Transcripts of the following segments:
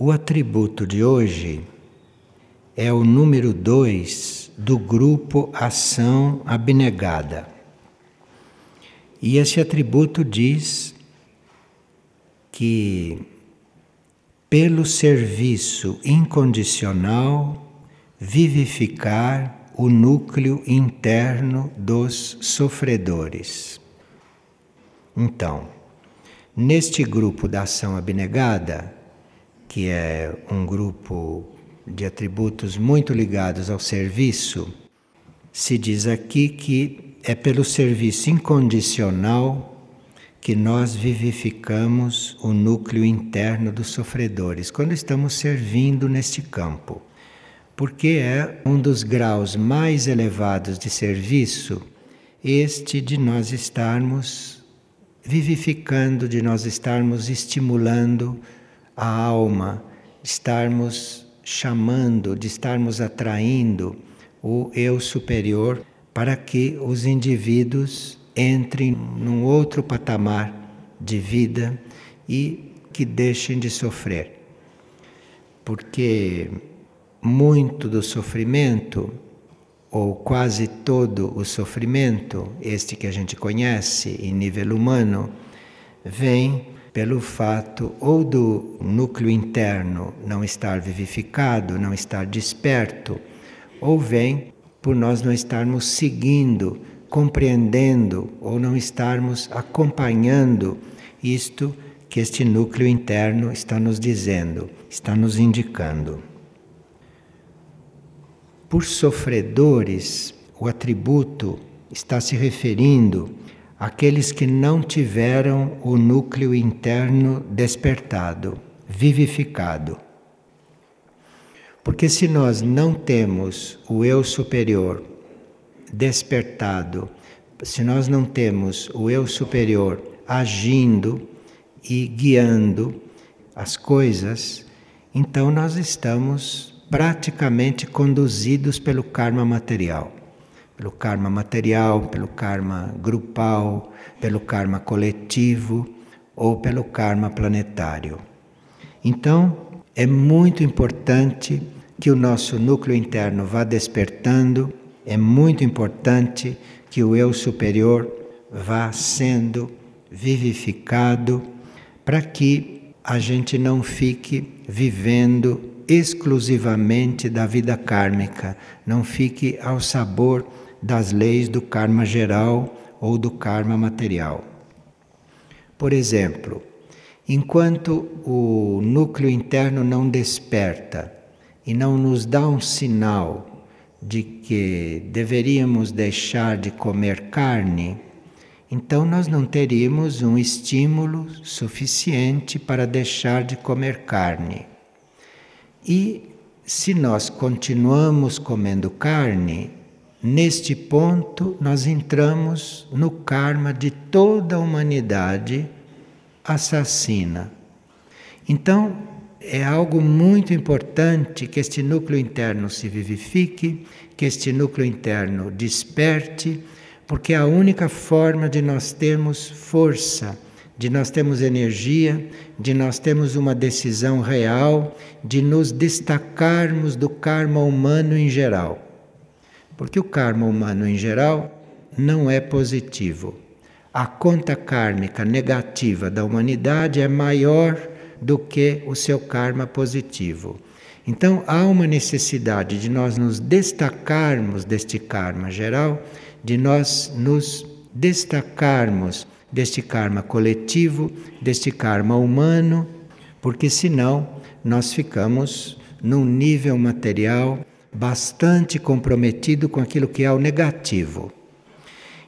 O atributo de hoje é o número 2 do grupo Ação Abnegada. E esse atributo diz que, pelo serviço incondicional, vivificar o núcleo interno dos sofredores. Então, neste grupo da ação abnegada, que é um grupo de atributos muito ligados ao serviço, se diz aqui que é pelo serviço incondicional que nós vivificamos o núcleo interno dos sofredores, quando estamos servindo neste campo. Porque é um dos graus mais elevados de serviço, este de nós estarmos vivificando, de nós estarmos estimulando a alma, de estarmos chamando, de estarmos atraindo o eu superior para que os indivíduos entrem num outro patamar de vida e que deixem de sofrer. Porque muito do sofrimento, ou quase todo o sofrimento, este que a gente conhece em nível humano, vem pelo fato ou do núcleo interno não estar vivificado, não estar desperto, ou vem por nós não estarmos seguindo, compreendendo ou não estarmos acompanhando isto que este núcleo interno está nos dizendo, está nos indicando. Por sofredores, o atributo está se referindo aqueles que não tiveram o núcleo interno despertado, vivificado. Porque se nós não temos o eu superior despertado, se nós não temos o eu superior agindo e guiando as coisas, então nós estamos praticamente conduzidos pelo karma material pelo karma material, pelo karma grupal, pelo karma coletivo ou pelo karma planetário. Então, é muito importante que o nosso núcleo interno vá despertando, é muito importante que o eu superior vá sendo vivificado para que a gente não fique vivendo exclusivamente da vida kármica, não fique ao sabor das leis do karma geral ou do karma material. Por exemplo, enquanto o núcleo interno não desperta e não nos dá um sinal de que deveríamos deixar de comer carne, então nós não teríamos um estímulo suficiente para deixar de comer carne. E se nós continuamos comendo carne, Neste ponto, nós entramos no karma de toda a humanidade assassina. Então, é algo muito importante que este núcleo interno se vivifique, que este núcleo interno desperte, porque é a única forma de nós termos força, de nós termos energia, de nós termos uma decisão real, de nos destacarmos do karma humano em geral. Porque o karma humano em geral não é positivo. A conta kármica negativa da humanidade é maior do que o seu karma positivo. Então há uma necessidade de nós nos destacarmos deste karma geral, de nós nos destacarmos deste karma coletivo, deste karma humano, porque senão nós ficamos num nível material bastante comprometido com aquilo que é o negativo.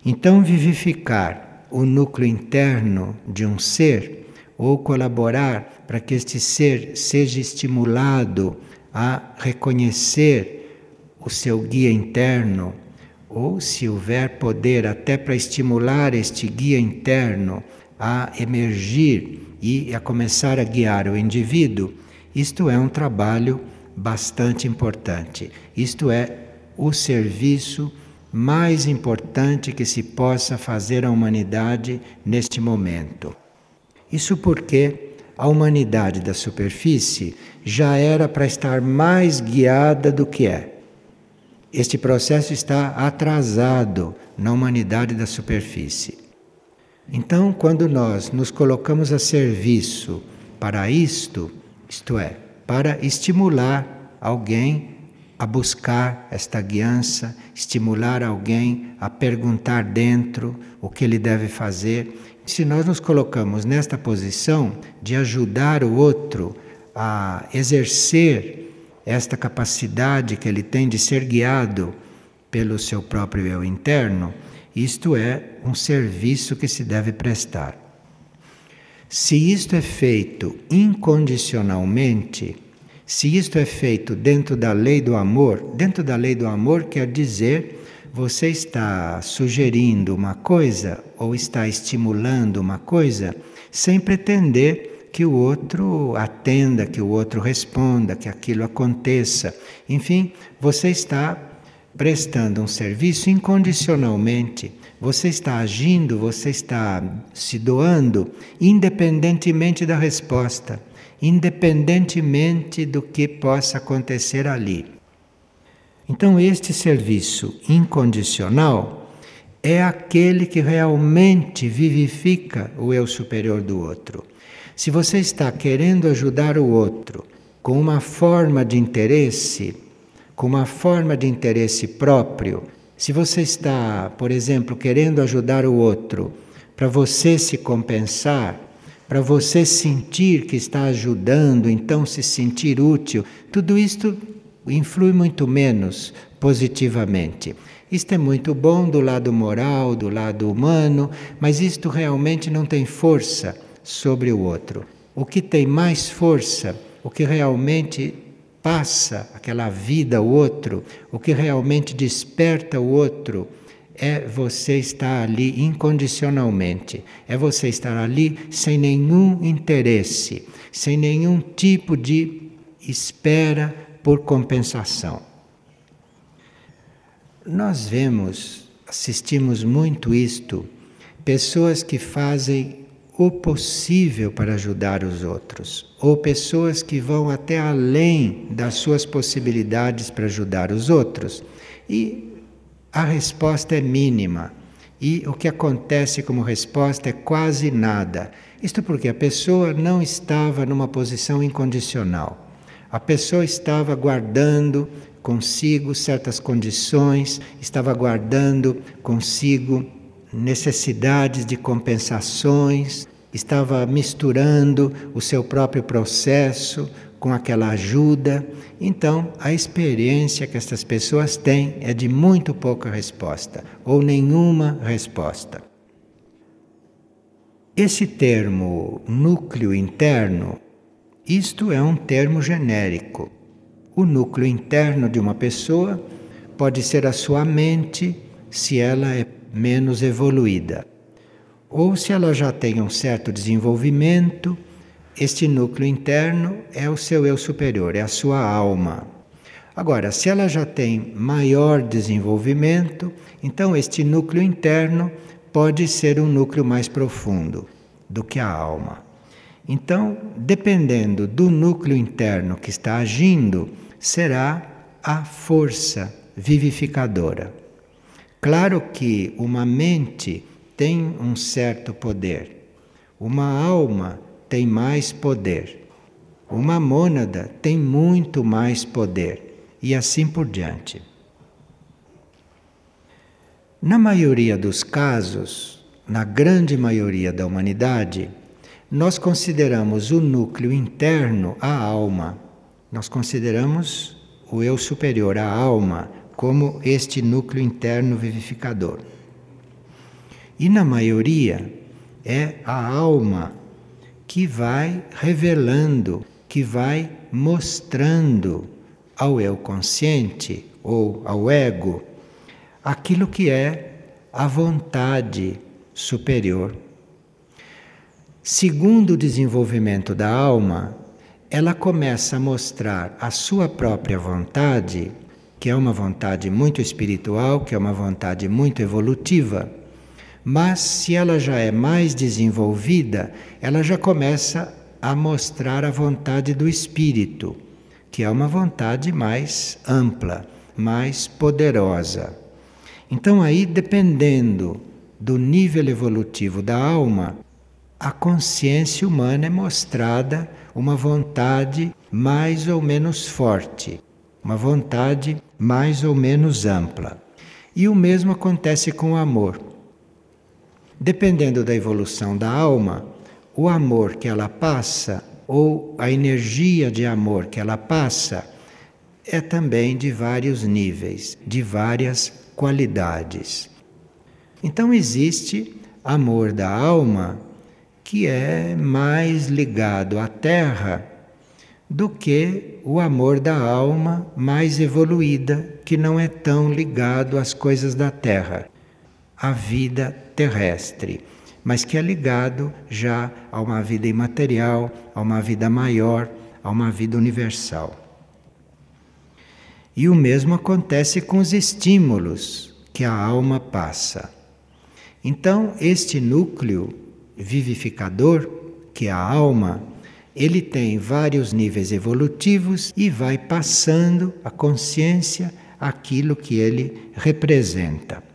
Então, vivificar o núcleo interno de um ser ou colaborar para que este ser seja estimulado a reconhecer o seu guia interno, ou se houver poder até para estimular este guia interno a emergir e a começar a guiar o indivíduo, isto é um trabalho bastante importante. Isto é, o serviço mais importante que se possa fazer à humanidade neste momento. Isso porque a humanidade da superfície já era para estar mais guiada do que é. Este processo está atrasado na humanidade da superfície. Então, quando nós nos colocamos a serviço para isto, isto é, para estimular alguém a buscar esta guiança, estimular alguém a perguntar dentro o que ele deve fazer. Se nós nos colocamos nesta posição de ajudar o outro a exercer esta capacidade que ele tem de ser guiado pelo seu próprio eu interno, isto é um serviço que se deve prestar. Se isto é feito incondicionalmente, se isto é feito dentro da lei do amor, dentro da lei do amor quer dizer você está sugerindo uma coisa ou está estimulando uma coisa sem pretender que o outro atenda, que o outro responda, que aquilo aconteça. Enfim, você está prestando um serviço incondicionalmente. Você está agindo, você está se doando, independentemente da resposta, independentemente do que possa acontecer ali. Então, este serviço incondicional é aquele que realmente vivifica o eu superior do outro. Se você está querendo ajudar o outro com uma forma de interesse, com uma forma de interesse próprio, se você está, por exemplo, querendo ajudar o outro para você se compensar, para você sentir que está ajudando, então se sentir útil, tudo isto influi muito menos positivamente. Isto é muito bom do lado moral, do lado humano, mas isto realmente não tem força sobre o outro. O que tem mais força, o que realmente passa aquela vida ao outro, o que realmente desperta o outro, é você estar ali incondicionalmente, é você estar ali sem nenhum interesse, sem nenhum tipo de espera por compensação. Nós vemos, assistimos muito isto, pessoas que fazem o possível para ajudar os outros, ou pessoas que vão até além das suas possibilidades para ajudar os outros. E a resposta é mínima. E o que acontece como resposta é quase nada. Isto porque a pessoa não estava numa posição incondicional. A pessoa estava guardando consigo certas condições, estava guardando consigo necessidades de compensações, estava misturando o seu próprio processo com aquela ajuda. Então, a experiência que essas pessoas têm é de muito pouca resposta ou nenhuma resposta. Esse termo núcleo interno, isto é um termo genérico. O núcleo interno de uma pessoa pode ser a sua mente, se ela é menos evoluída. Ou se ela já tem um certo desenvolvimento, este núcleo interno é o seu eu superior, é a sua alma. Agora, se ela já tem maior desenvolvimento, então este núcleo interno pode ser um núcleo mais profundo do que a alma. Então, dependendo do núcleo interno que está agindo, será a força vivificadora. Claro que uma mente tem um certo poder. Uma alma tem mais poder. Uma mônada tem muito mais poder. E assim por diante. Na maioria dos casos, na grande maioria da humanidade, nós consideramos o núcleo interno a alma. Nós consideramos o eu superior, a alma, como este núcleo interno vivificador. E na maioria é a alma que vai revelando, que vai mostrando ao eu consciente ou ao ego aquilo que é a vontade superior. Segundo o desenvolvimento da alma, ela começa a mostrar a sua própria vontade, que é uma vontade muito espiritual, que é uma vontade muito evolutiva mas se ela já é mais desenvolvida, ela já começa a mostrar a vontade do espírito, que é uma vontade mais ampla, mais poderosa. Então, aí, dependendo do nível evolutivo da alma, a consciência humana é mostrada uma vontade mais ou menos forte, uma vontade mais ou menos ampla. E o mesmo acontece com o amor. Dependendo da evolução da alma, o amor que ela passa ou a energia de amor que ela passa é também de vários níveis, de várias qualidades. Então existe amor da alma que é mais ligado à terra do que o amor da alma mais evoluída, que não é tão ligado às coisas da terra, à vida terrestre, mas que é ligado já a uma vida imaterial, a uma vida maior, a uma vida universal. E o mesmo acontece com os estímulos que a alma passa. Então, este núcleo vivificador, que é a alma, ele tem vários níveis evolutivos e vai passando a consciência aquilo que ele representa.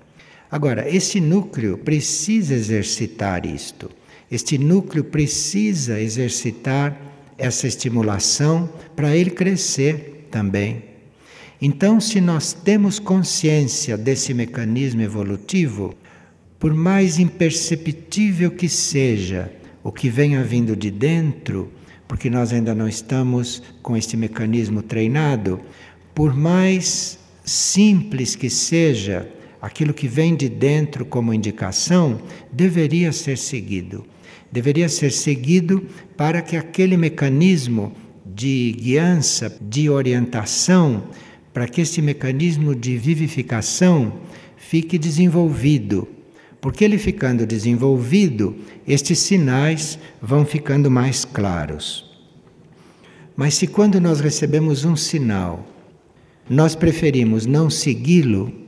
Agora, esse núcleo precisa exercitar isto. Este núcleo precisa exercitar essa estimulação para ele crescer também. Então, se nós temos consciência desse mecanismo evolutivo, por mais imperceptível que seja o que venha vindo de dentro, porque nós ainda não estamos com este mecanismo treinado, por mais simples que seja aquilo que vem de dentro como indicação, deveria ser seguido. Deveria ser seguido para que aquele mecanismo de guiança, de orientação, para que esse mecanismo de vivificação fique desenvolvido. Porque ele ficando desenvolvido, estes sinais vão ficando mais claros. Mas se quando nós recebemos um sinal, nós preferimos não segui-lo,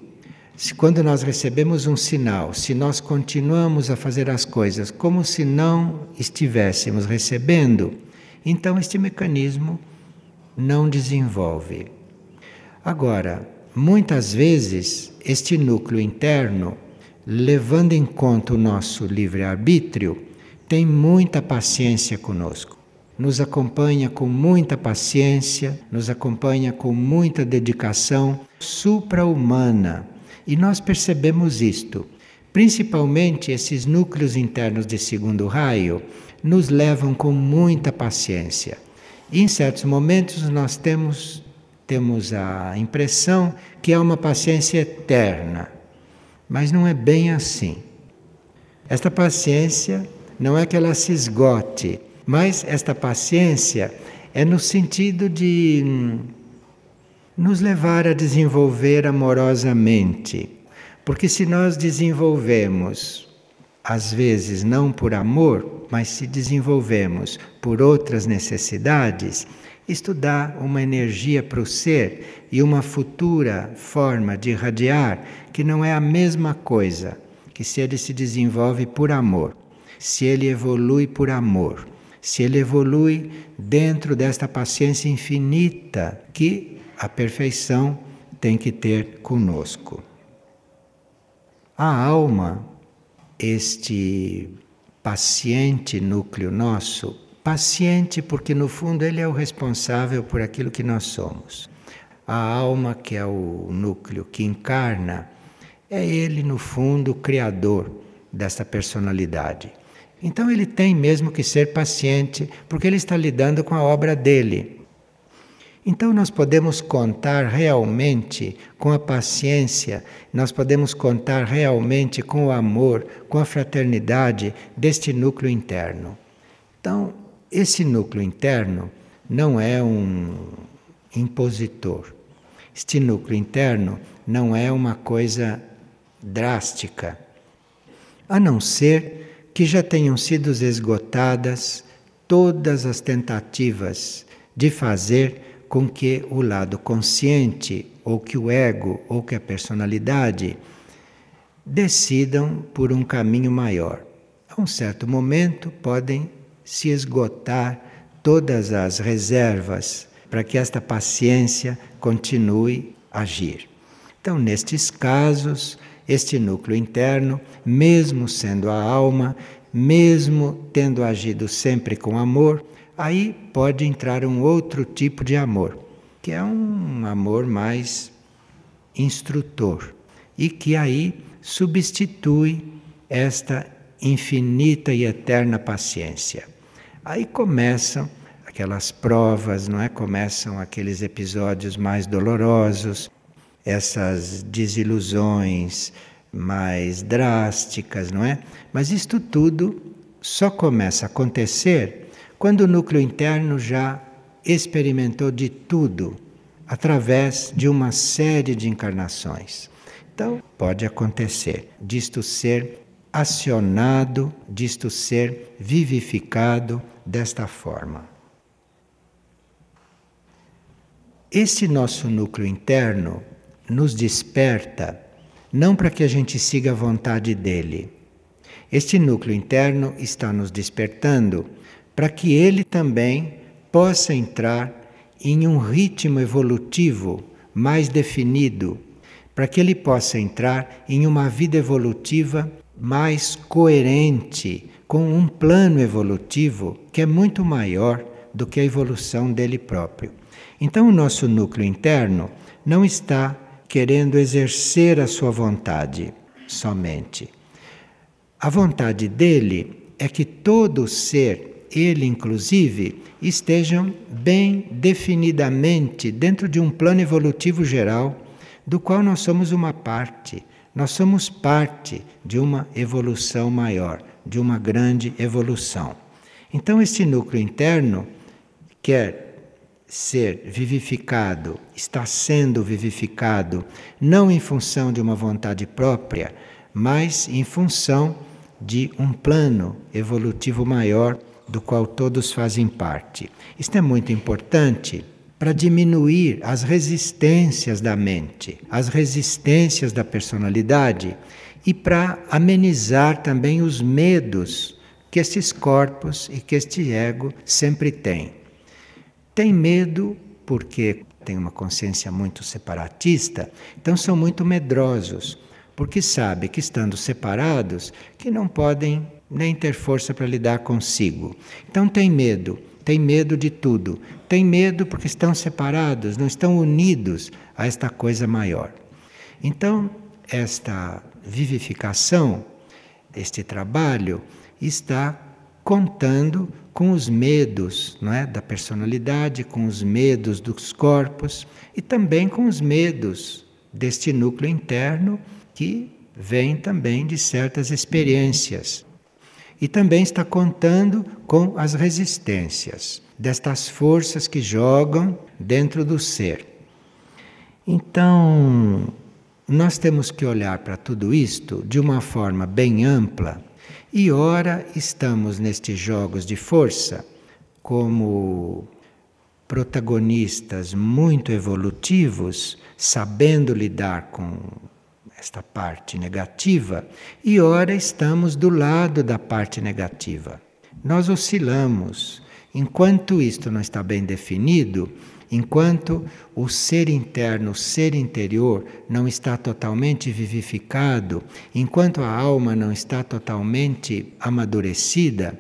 se quando nós recebemos um sinal, se nós continuamos a fazer as coisas como se não estivéssemos recebendo, então este mecanismo não desenvolve. Agora, muitas vezes, este núcleo interno levando em conta o nosso livre-arbítrio, tem muita paciência conosco. Nos acompanha com muita paciência, nos acompanha com muita dedicação supra-humana. E nós percebemos isto. Principalmente esses núcleos internos de segundo raio nos levam com muita paciência. E em certos momentos nós temos temos a impressão que é uma paciência eterna mas não é bem assim. Esta paciência não é que ela se esgote, mas esta paciência é no sentido de hum, nos levar a desenvolver amorosamente. Porque se nós desenvolvemos, às vezes não por amor, mas se desenvolvemos por outras necessidades, isto dá uma energia para o ser e uma futura forma de irradiar que não é a mesma coisa que se ele se desenvolve por amor, se ele evolui por amor, se ele evolui dentro desta paciência infinita que a perfeição tem que ter conosco. A alma, este paciente núcleo nosso, Paciente, porque no fundo ele é o responsável por aquilo que nós somos. A alma, que é o núcleo que encarna, é ele, no fundo, o criador desta personalidade. Então ele tem mesmo que ser paciente, porque ele está lidando com a obra dele. Então nós podemos contar realmente com a paciência, nós podemos contar realmente com o amor, com a fraternidade deste núcleo interno. Então, esse núcleo interno não é um impositor. Este núcleo interno não é uma coisa drástica, a não ser que já tenham sido esgotadas todas as tentativas de fazer com que o lado consciente, ou que o ego, ou que a personalidade decidam por um caminho maior. A um certo momento podem se esgotar todas as reservas para que esta paciência continue a agir. Então, nestes casos, este núcleo interno, mesmo sendo a alma, mesmo tendo agido sempre com amor, aí pode entrar um outro tipo de amor, que é um amor mais instrutor e que aí substitui esta infinita e eterna paciência. Aí começam aquelas provas, não é? Começam aqueles episódios mais dolorosos, essas desilusões mais drásticas, não é? Mas isto tudo só começa a acontecer quando o núcleo interno já experimentou de tudo através de uma série de encarnações. Então, pode acontecer disto ser acionado, disto ser vivificado desta forma. Esse nosso núcleo interno nos desperta não para que a gente siga a vontade dele. Este núcleo interno está nos despertando para que ele também possa entrar em um ritmo evolutivo mais definido, para que ele possa entrar em uma vida evolutiva mais coerente com um plano evolutivo que é muito maior do que a evolução dele próprio. Então, o nosso núcleo interno não está querendo exercer a sua vontade somente. A vontade dele é que todo ser, ele inclusive, estejam bem definidamente dentro de um plano evolutivo geral, do qual nós somos uma parte. Nós somos parte de uma evolução maior, de uma grande evolução. Então, este núcleo interno quer ser vivificado, está sendo vivificado, não em função de uma vontade própria, mas em função de um plano evolutivo maior do qual todos fazem parte. Isto é muito importante para diminuir as resistências da mente, as resistências da personalidade e para amenizar também os medos que estes corpos e que este ego sempre têm. Tem medo porque tem uma consciência muito separatista, então são muito medrosos, porque sabe que estando separados, que não podem nem ter força para lidar consigo. Então tem medo, tem medo de tudo. Tem medo porque estão separados, não estão unidos a esta coisa maior. Então, esta vivificação, este trabalho, está contando com os medos não é, da personalidade, com os medos dos corpos e também com os medos deste núcleo interno que vem também de certas experiências. E também está contando com as resistências destas forças que jogam dentro do ser. Então, nós temos que olhar para tudo isto de uma forma bem ampla e ora estamos nestes jogos de força como protagonistas muito evolutivos, sabendo lidar com esta parte negativa, e ora estamos do lado da parte negativa. Nós oscilamos. Enquanto isto não está bem definido, Enquanto o ser interno, o ser interior, não está totalmente vivificado, enquanto a alma não está totalmente amadurecida,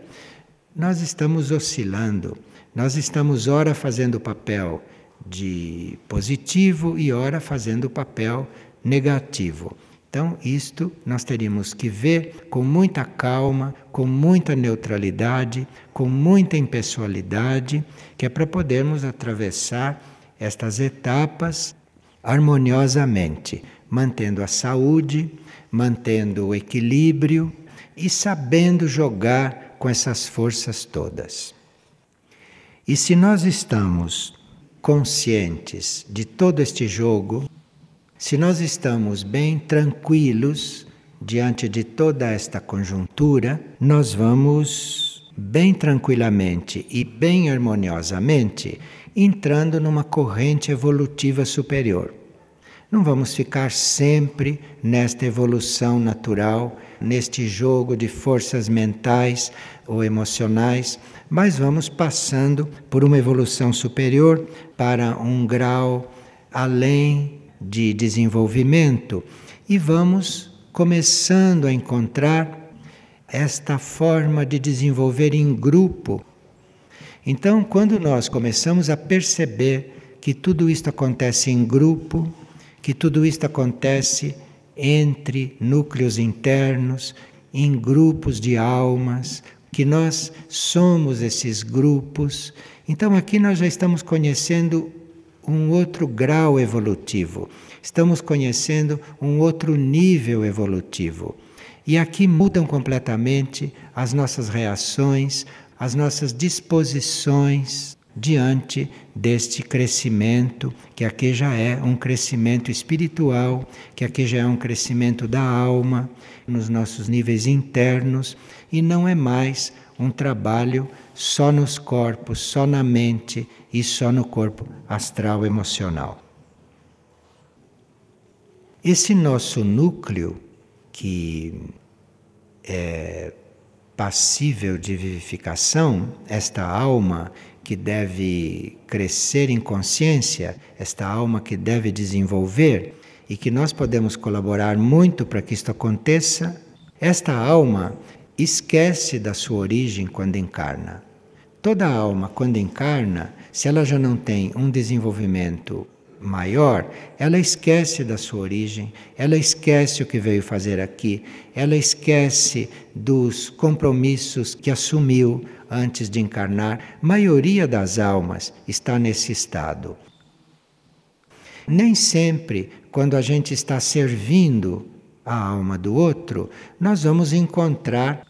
nós estamos oscilando. Nós estamos, ora, fazendo o papel de positivo e, ora, fazendo o papel negativo. Então, isto nós teríamos que ver com muita calma, com muita neutralidade, com muita impessoalidade, que é para podermos atravessar estas etapas harmoniosamente, mantendo a saúde, mantendo o equilíbrio e sabendo jogar com essas forças todas. E se nós estamos conscientes de todo este jogo, se nós estamos bem tranquilos diante de toda esta conjuntura, nós vamos bem tranquilamente e bem harmoniosamente entrando numa corrente evolutiva superior. Não vamos ficar sempre nesta evolução natural, neste jogo de forças mentais ou emocionais, mas vamos passando por uma evolução superior para um grau além de desenvolvimento e vamos começando a encontrar esta forma de desenvolver em grupo. Então, quando nós começamos a perceber que tudo isto acontece em grupo, que tudo isto acontece entre núcleos internos, em grupos de almas, que nós somos esses grupos. Então aqui nós já estamos conhecendo um outro grau evolutivo, estamos conhecendo um outro nível evolutivo. E aqui mudam completamente as nossas reações, as nossas disposições diante deste crescimento, que aqui já é um crescimento espiritual, que aqui já é um crescimento da alma, nos nossos níveis internos, e não é mais um trabalho só nos corpos, só na mente e só no corpo astral emocional. Esse nosso núcleo, que é passível de vivificação, esta alma que deve crescer em consciência, esta alma que deve desenvolver e que nós podemos colaborar muito para que isto aconteça, esta alma esquece da sua origem quando encarna. Toda alma, quando encarna, se ela já não tem um desenvolvimento maior, ela esquece da sua origem, ela esquece o que veio fazer aqui, ela esquece dos compromissos que assumiu antes de encarnar. A maioria das almas está nesse estado. Nem sempre, quando a gente está servindo a alma do outro, nós vamos encontrar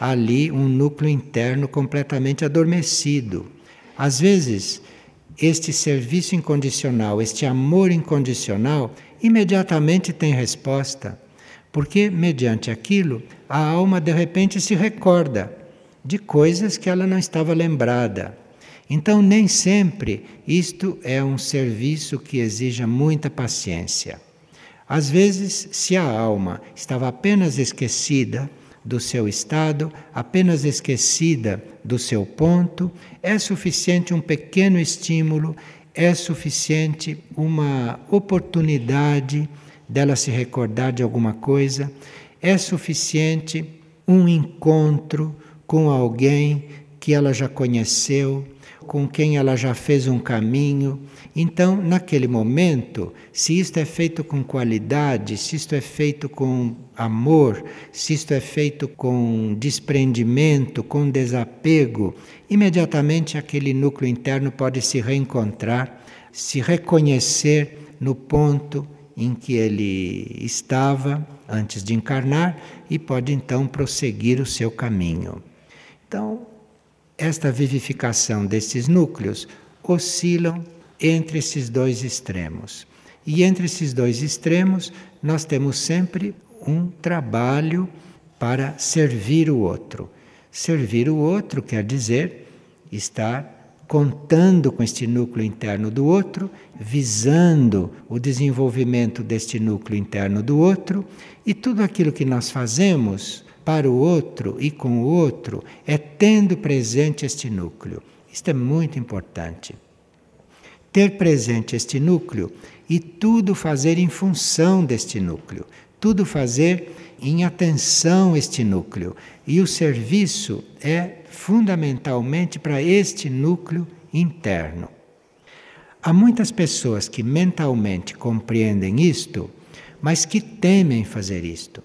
ali um núcleo interno completamente adormecido. Às vezes, este serviço incondicional, este amor incondicional, imediatamente tem resposta, porque mediante aquilo a alma de repente se recorda de coisas que ela não estava lembrada. Então, nem sempre isto é um serviço que exija muita paciência. Às vezes, se a alma estava apenas esquecida, do seu estado, apenas esquecida do seu ponto, é suficiente um pequeno estímulo, é suficiente uma oportunidade dela se recordar de alguma coisa, é suficiente um encontro com alguém que ela já conheceu, com quem ela já fez um caminho. Então, naquele momento, se isto é feito com qualidade, se isto é feito com amor, se isto é feito com desprendimento, com desapego, imediatamente aquele núcleo interno pode se reencontrar, se reconhecer no ponto em que ele estava antes de encarnar e pode então prosseguir o seu caminho. Então, esta vivificação desses núcleos oscilam entre esses dois extremos. E entre esses dois extremos, nós temos sempre um trabalho para servir o outro. Servir o outro quer dizer estar contando com este núcleo interno do outro, visando o desenvolvimento deste núcleo interno do outro, e tudo aquilo que nós fazemos para o outro e com o outro é tendo presente este núcleo. Isto é muito importante. Ter presente este núcleo e tudo fazer em função deste núcleo, tudo fazer em atenção a este núcleo. E o serviço é fundamentalmente para este núcleo interno. Há muitas pessoas que mentalmente compreendem isto, mas que temem fazer isto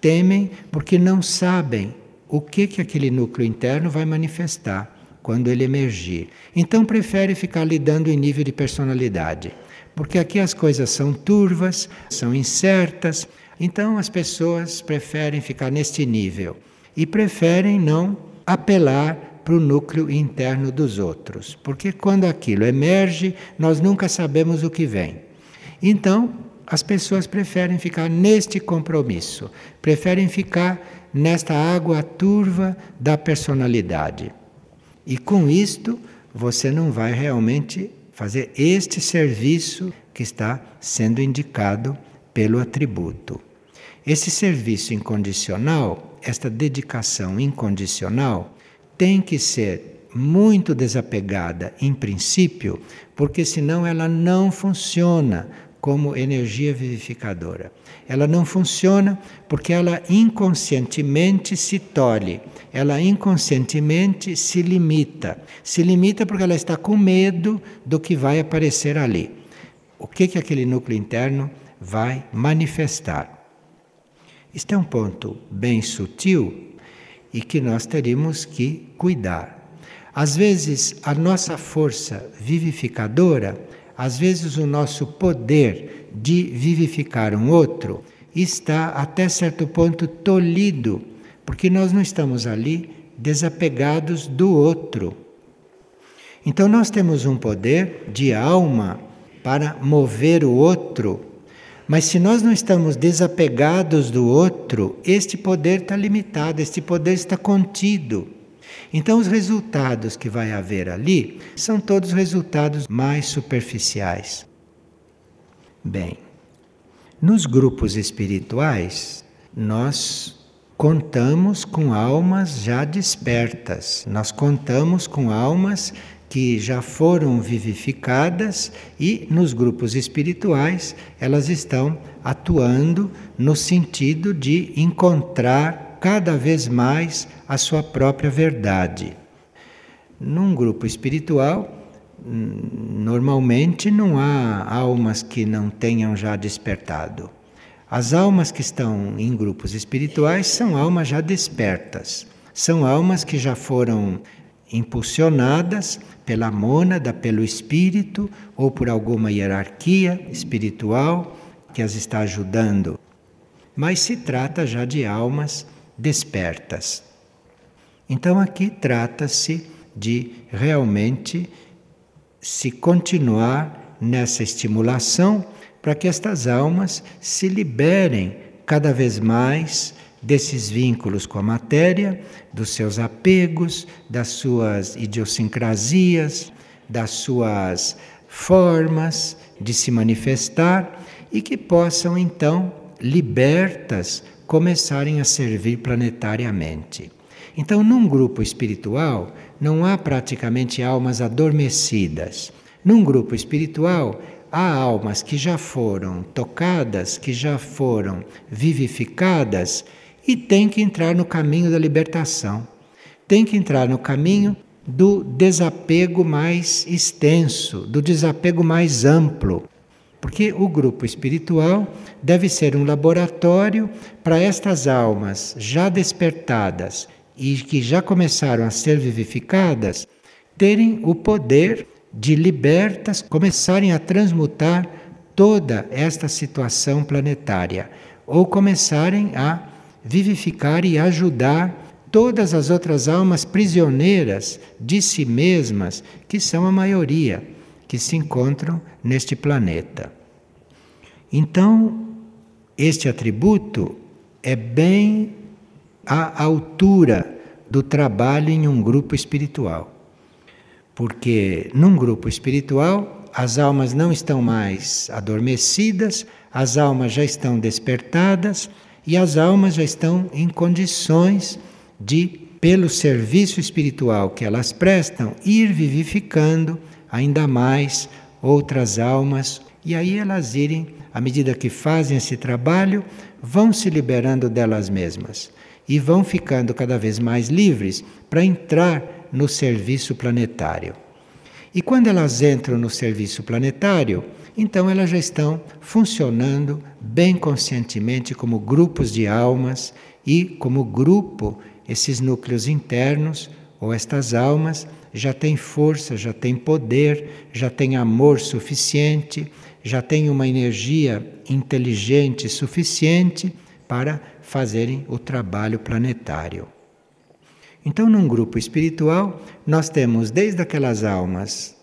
temem porque não sabem o que, que aquele núcleo interno vai manifestar quando ele emergir. Então prefere ficar lidando em nível de personalidade, porque aqui as coisas são turvas, são incertas, então as pessoas preferem ficar neste nível e preferem não apelar para o núcleo interno dos outros, porque quando aquilo emerge, nós nunca sabemos o que vem. Então, as pessoas preferem ficar neste compromisso, preferem ficar nesta água turva da personalidade. E com isto, você não vai realmente fazer este serviço que está sendo indicado pelo atributo. Esse serviço incondicional, esta dedicação incondicional, tem que ser muito desapegada em princípio, porque senão ela não funciona como energia vivificadora. Ela não funciona porque ela inconscientemente se tolhe, ela inconscientemente se limita. Se limita porque ela está com medo do que vai aparecer ali. O que, que aquele núcleo interno vai manifestar. Este é um ponto bem sutil e que nós teríamos que cuidar. Às vezes, a nossa força vivificadora, às vezes, o nosso poder de vivificar um outro está até certo ponto tolhido, porque nós não estamos ali desapegados do outro. Então nós temos um poder de alma para mover o outro, mas se nós não estamos desapegados do outro, este poder está limitado, este poder está contido. Então, os resultados que vai haver ali são todos resultados mais superficiais. Bem, nos grupos espirituais, nós contamos com almas já despertas, nós contamos com almas que já foram vivificadas e nos grupos espirituais elas estão atuando no sentido de encontrar cada vez mais a sua própria verdade. Num grupo espiritual, normalmente não há almas que não tenham já despertado. As almas que estão em grupos espirituais são almas já despertas, são almas que já foram impulsionadas pela mônada, pelo espírito ou por alguma hierarquia espiritual que as está ajudando. Mas se trata já de almas despertas. Então aqui trata-se de realmente se continuar nessa estimulação para que estas almas se liberem cada vez mais desses vínculos com a matéria, dos seus apegos, das suas idiosincrasias, das suas formas de se manifestar e que possam então, libertas, começarem a servir planetariamente. Então, num grupo espiritual, não há praticamente almas adormecidas. Num grupo espiritual, há almas que já foram tocadas, que já foram vivificadas e têm que entrar no caminho da libertação. Tem que entrar no caminho do desapego mais extenso, do desapego mais amplo. Porque o grupo espiritual deve ser um laboratório para estas almas já despertadas e que já começaram a ser vivificadas terem o poder de libertas começarem a transmutar toda esta situação planetária ou começarem a vivificar e ajudar todas as outras almas prisioneiras de si mesmas, que são a maioria que se encontram neste planeta. Então, este atributo é bem à altura do trabalho em um grupo espiritual. Porque num grupo espiritual, as almas não estão mais adormecidas, as almas já estão despertadas e as almas já estão em condições de, pelo serviço espiritual que elas prestam, ir vivificando ainda mais outras almas e aí elas irem, à medida que fazem esse trabalho, vão se liberando delas mesmas e vão ficando cada vez mais livres para entrar no serviço planetário. E quando elas entram no serviço planetário, então elas já estão funcionando bem conscientemente como grupos de almas e como grupo, esses núcleos internos ou estas almas já têm força, já têm poder, já têm amor suficiente, já têm uma energia inteligente suficiente para fazerem o trabalho planetário. Então, num grupo espiritual, nós temos desde aquelas almas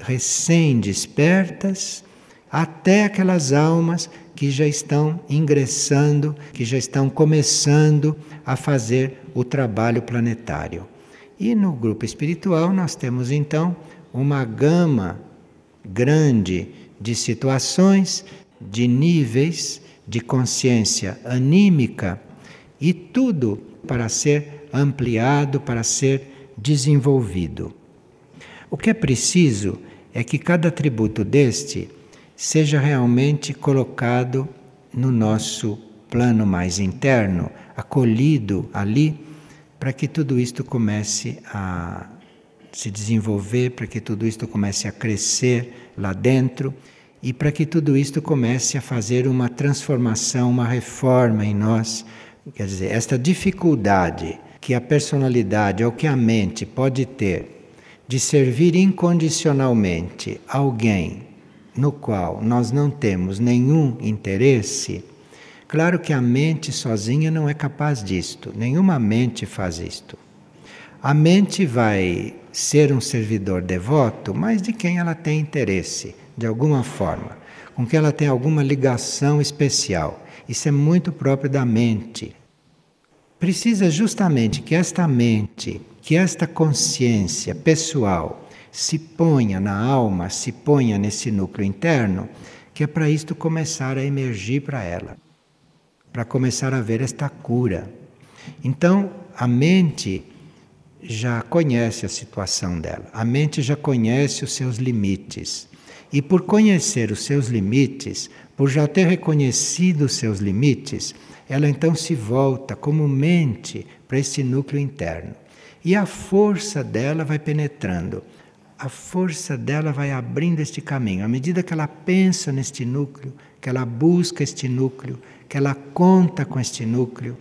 recém-despertas até aquelas almas que já estão ingressando, que já estão começando a fazer o trabalho planetário. E no grupo espiritual nós temos então uma gama grande de situações, de níveis de consciência anímica e tudo para ser ampliado, para ser desenvolvido. O que é preciso é que cada atributo deste seja realmente colocado no nosso plano mais interno, acolhido ali, para que tudo isto comece a se desenvolver, para que tudo isto comece a crescer lá dentro e para que tudo isto comece a fazer uma transformação, uma reforma em nós. Quer dizer, esta dificuldade que a personalidade ou que a mente pode ter de servir incondicionalmente alguém no qual nós não temos nenhum interesse, claro que a mente sozinha não é capaz disto, nenhuma mente faz isto. A mente vai ser um servidor devoto, mas de quem ela tem interesse, de alguma forma, com quem ela tem alguma ligação especial. Isso é muito próprio da mente. Precisa justamente que esta mente, que esta consciência pessoal, se ponha na alma, se ponha nesse núcleo interno, que é para isto começar a emergir para ela, para começar a ver esta cura. Então, a mente já conhece a situação dela, a mente já conhece os seus limites. E por conhecer os seus limites, por já ter reconhecido os seus limites, ela então se volta como mente para esse núcleo interno. E a força dela vai penetrando a força dela vai abrindo este caminho. À medida que ela pensa neste núcleo, que ela busca este núcleo, que ela conta com este núcleo,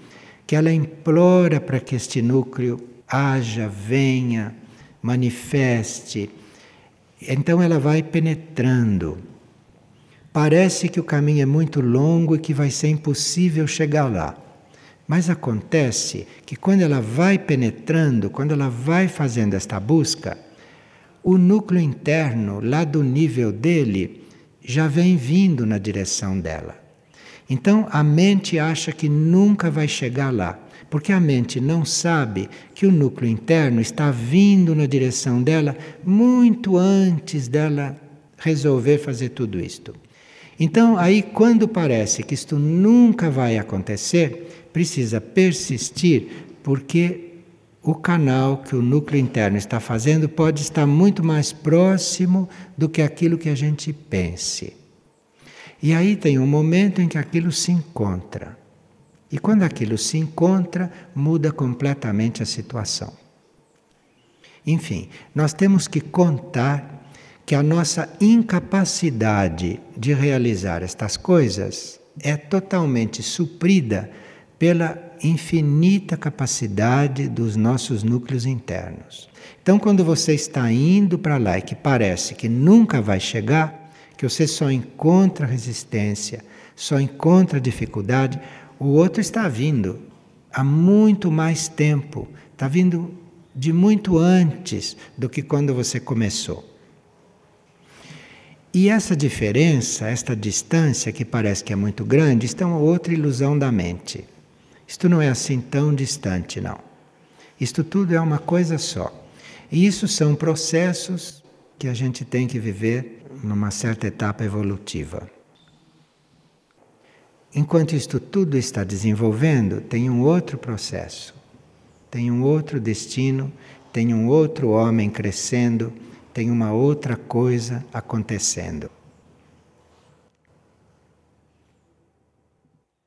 que ela implora para que este núcleo haja, venha, manifeste. Então ela vai penetrando. Parece que o caminho é muito longo e que vai ser impossível chegar lá. Mas acontece que quando ela vai penetrando, quando ela vai fazendo esta busca, o núcleo interno, lá do nível dele, já vem vindo na direção dela. Então a mente acha que nunca vai chegar lá, porque a mente não sabe que o núcleo interno está vindo na direção dela muito antes dela resolver fazer tudo isto. Então, aí, quando parece que isto nunca vai acontecer, precisa persistir, porque o canal que o núcleo interno está fazendo pode estar muito mais próximo do que aquilo que a gente pense. E aí tem um momento em que aquilo se encontra. E quando aquilo se encontra, muda completamente a situação. Enfim, nós temos que contar que a nossa incapacidade de realizar estas coisas é totalmente suprida pela infinita capacidade dos nossos núcleos internos. Então, quando você está indo para lá e que parece que nunca vai chegar, que você só encontra resistência, só encontra dificuldade, o outro está vindo há muito mais tempo, está vindo de muito antes do que quando você começou. E essa diferença, esta distância que parece que é muito grande, está uma outra ilusão da mente. Isto não é assim tão distante, não. Isto tudo é uma coisa só. E isso são processos que a gente tem que viver numa certa etapa evolutiva. Enquanto isto tudo está desenvolvendo, tem um outro processo, tem um outro destino, tem um outro homem crescendo, tem uma outra coisa acontecendo.